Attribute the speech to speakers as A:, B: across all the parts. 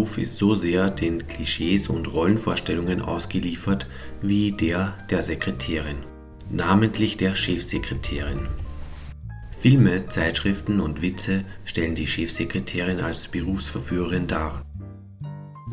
A: Beruf ist so sehr den Klischees und Rollenvorstellungen ausgeliefert wie der der Sekretärin, namentlich der Chefsekretärin. Filme, Zeitschriften und Witze stellen die Chefsekretärin als Berufsverführerin dar,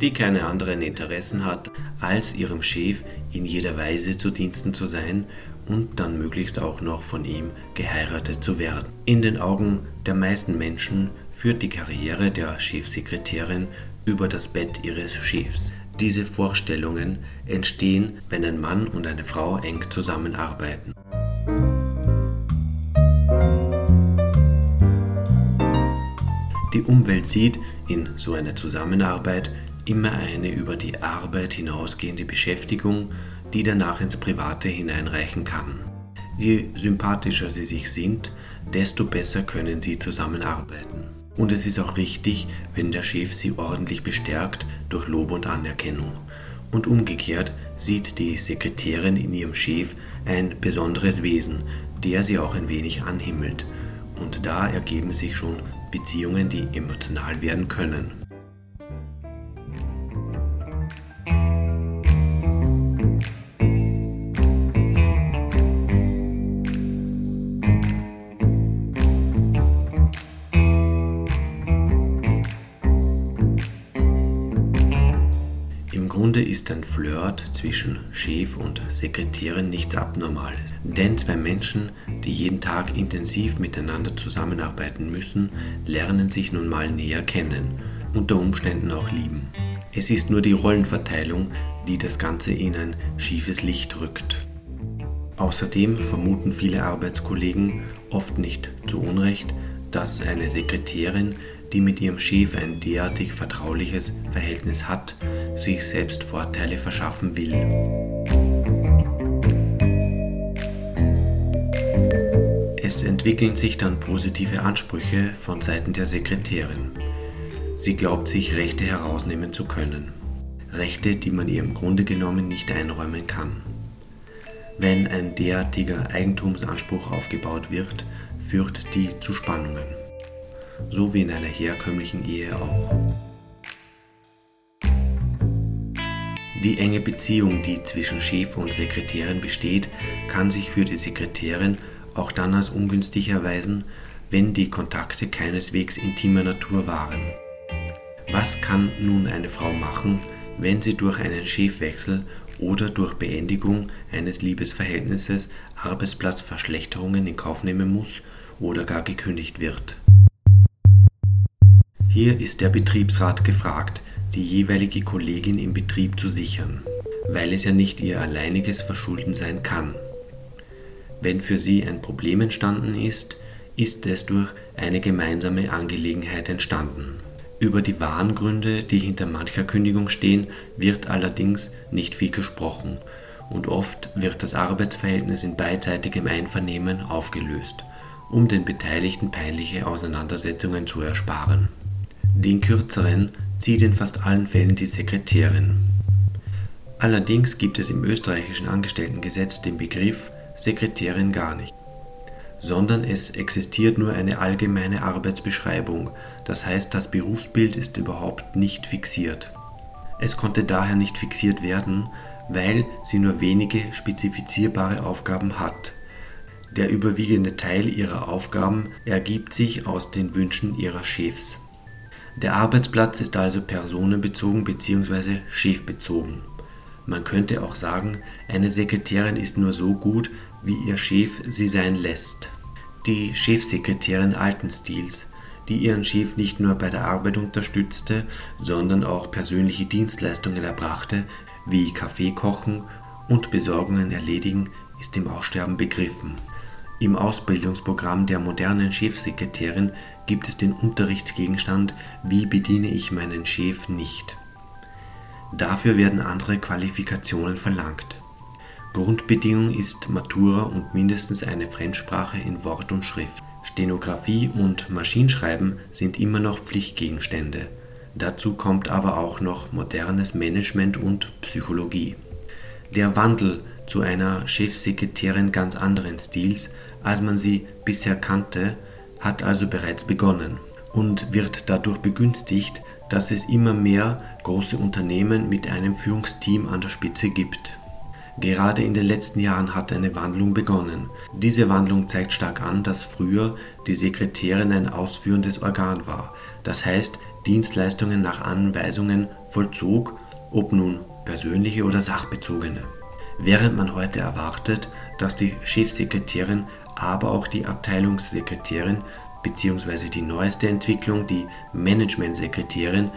A: die keine anderen Interessen hat, als ihrem Chef in jeder Weise zu Diensten zu sein und dann möglichst auch noch von ihm geheiratet zu werden. In den Augen der meisten Menschen führt die Karriere der Chefsekretärin über das Bett ihres Chefs. Diese Vorstellungen entstehen, wenn ein Mann und eine Frau eng zusammenarbeiten. Die Umwelt sieht in so einer Zusammenarbeit immer eine über die Arbeit hinausgehende Beschäftigung, die danach ins Private hineinreichen kann. Je sympathischer sie sich sind, desto besser können sie zusammenarbeiten. Und es ist auch richtig, wenn der Chef sie ordentlich bestärkt durch Lob und Anerkennung. Und umgekehrt sieht die Sekretärin in ihrem Chef ein besonderes Wesen, der sie auch ein wenig anhimmelt. Und da ergeben sich schon Beziehungen, die emotional werden können. Grunde ist ein Flirt zwischen Chef und Sekretärin nichts Abnormales. Denn zwei Menschen, die jeden Tag intensiv miteinander zusammenarbeiten müssen, lernen sich nun mal näher kennen, unter Umständen auch lieben. Es ist nur die Rollenverteilung, die das Ganze in ein schiefes Licht rückt. Außerdem vermuten viele Arbeitskollegen, oft nicht zu Unrecht, dass eine Sekretärin, die mit ihrem Chef ein derartig vertrauliches Verhältnis hat, sich selbst Vorteile verschaffen will. Es entwickeln sich dann positive Ansprüche von Seiten der Sekretärin. Sie glaubt sich Rechte herausnehmen zu können. Rechte, die man ihr im Grunde genommen nicht einräumen kann. Wenn ein derartiger Eigentumsanspruch aufgebaut wird, führt die zu Spannungen. So wie in einer herkömmlichen Ehe auch. Die enge Beziehung, die zwischen Chef und Sekretärin besteht, kann sich für die Sekretärin auch dann als ungünstig erweisen, wenn die Kontakte keineswegs intimer Natur waren. Was kann nun eine Frau machen, wenn sie durch einen Chefwechsel oder durch Beendigung eines Liebesverhältnisses Arbeitsplatzverschlechterungen in Kauf nehmen muss oder gar gekündigt wird? Hier ist der Betriebsrat gefragt, die jeweilige Kollegin im Betrieb zu sichern, weil es ja nicht ihr alleiniges Verschulden sein kann. Wenn für sie ein Problem entstanden ist, ist es durch eine gemeinsame Angelegenheit entstanden. Über die wahren Gründe, die hinter mancher Kündigung stehen, wird allerdings nicht viel gesprochen und oft wird das Arbeitsverhältnis in beidseitigem Einvernehmen aufgelöst, um den Beteiligten peinliche Auseinandersetzungen zu ersparen. Den kürzeren zieht in fast allen Fällen die Sekretärin. Allerdings gibt es im österreichischen Angestelltengesetz den Begriff Sekretärin gar nicht, sondern es existiert nur eine allgemeine Arbeitsbeschreibung, das heißt das Berufsbild ist überhaupt nicht fixiert. Es konnte daher nicht fixiert werden, weil sie nur wenige spezifizierbare Aufgaben hat. Der überwiegende Teil ihrer Aufgaben ergibt sich aus den Wünschen ihrer Chefs. Der Arbeitsplatz ist also personenbezogen bzw. chefbezogen. Man könnte auch sagen, eine Sekretärin ist nur so gut, wie ihr Chef sie sein lässt. Die Chefsekretärin alten Stils, die ihren Chef nicht nur bei der Arbeit unterstützte, sondern auch persönliche Dienstleistungen erbrachte, wie Kaffee kochen und Besorgungen erledigen, ist im Aussterben begriffen. Im Ausbildungsprogramm der modernen Chefsekretärin gibt es den Unterrichtsgegenstand Wie bediene ich meinen Chef nicht. Dafür werden andere Qualifikationen verlangt. Grundbedingung ist Matura und mindestens eine Fremdsprache in Wort und Schrift. Stenografie und Maschinenschreiben sind immer noch Pflichtgegenstände. Dazu kommt aber auch noch modernes Management und Psychologie. Der Wandel zu einer Chefsekretärin ganz anderen Stils, als man sie bisher kannte, hat also bereits begonnen und wird dadurch begünstigt, dass es immer mehr große Unternehmen mit einem Führungsteam an der Spitze gibt. Gerade in den letzten Jahren hat eine Wandlung begonnen. Diese Wandlung zeigt stark an, dass früher die Sekretärin ein ausführendes Organ war, das heißt Dienstleistungen nach Anweisungen vollzog, ob nun persönliche oder sachbezogene. Während man heute erwartet, dass die Chefsekretärin, aber auch die Abteilungssekretärin bzw. die neueste Entwicklung, die Managementsekretärin,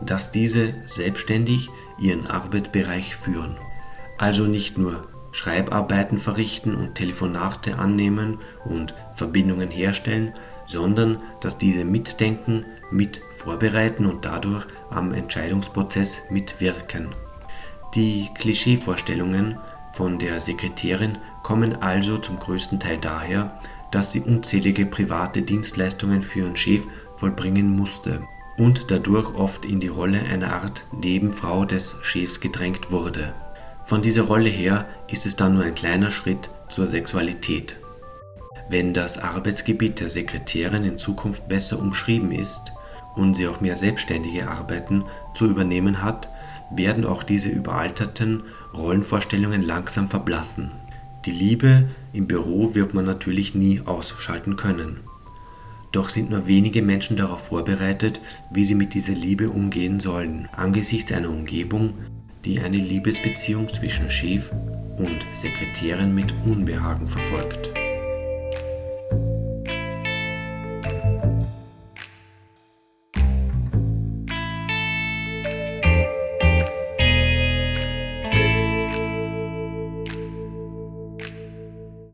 A: dass diese selbstständig ihren Arbeitsbereich führen. Also nicht nur Schreibarbeiten verrichten und Telefonate annehmen und Verbindungen herstellen, sondern dass diese mitdenken, mit vorbereiten und dadurch am Entscheidungsprozess mitwirken. Die Klischeevorstellungen von der Sekretärin kommen also zum größten Teil daher, dass sie unzählige private Dienstleistungen für ihren Chef vollbringen musste und dadurch oft in die Rolle einer Art Nebenfrau des Chefs gedrängt wurde. Von dieser Rolle her ist es dann nur ein kleiner Schritt zur Sexualität. Wenn das Arbeitsgebiet der Sekretärin in Zukunft besser umschrieben ist und sie auch mehr selbstständige Arbeiten zu übernehmen hat, werden auch diese überalterten Rollenvorstellungen langsam verblassen. Die Liebe im Büro wird man natürlich nie ausschalten können. Doch sind nur wenige Menschen darauf vorbereitet, wie sie mit dieser Liebe umgehen sollen, angesichts einer Umgebung, die eine Liebesbeziehung zwischen Chef und Sekretärin mit Unbehagen verfolgt.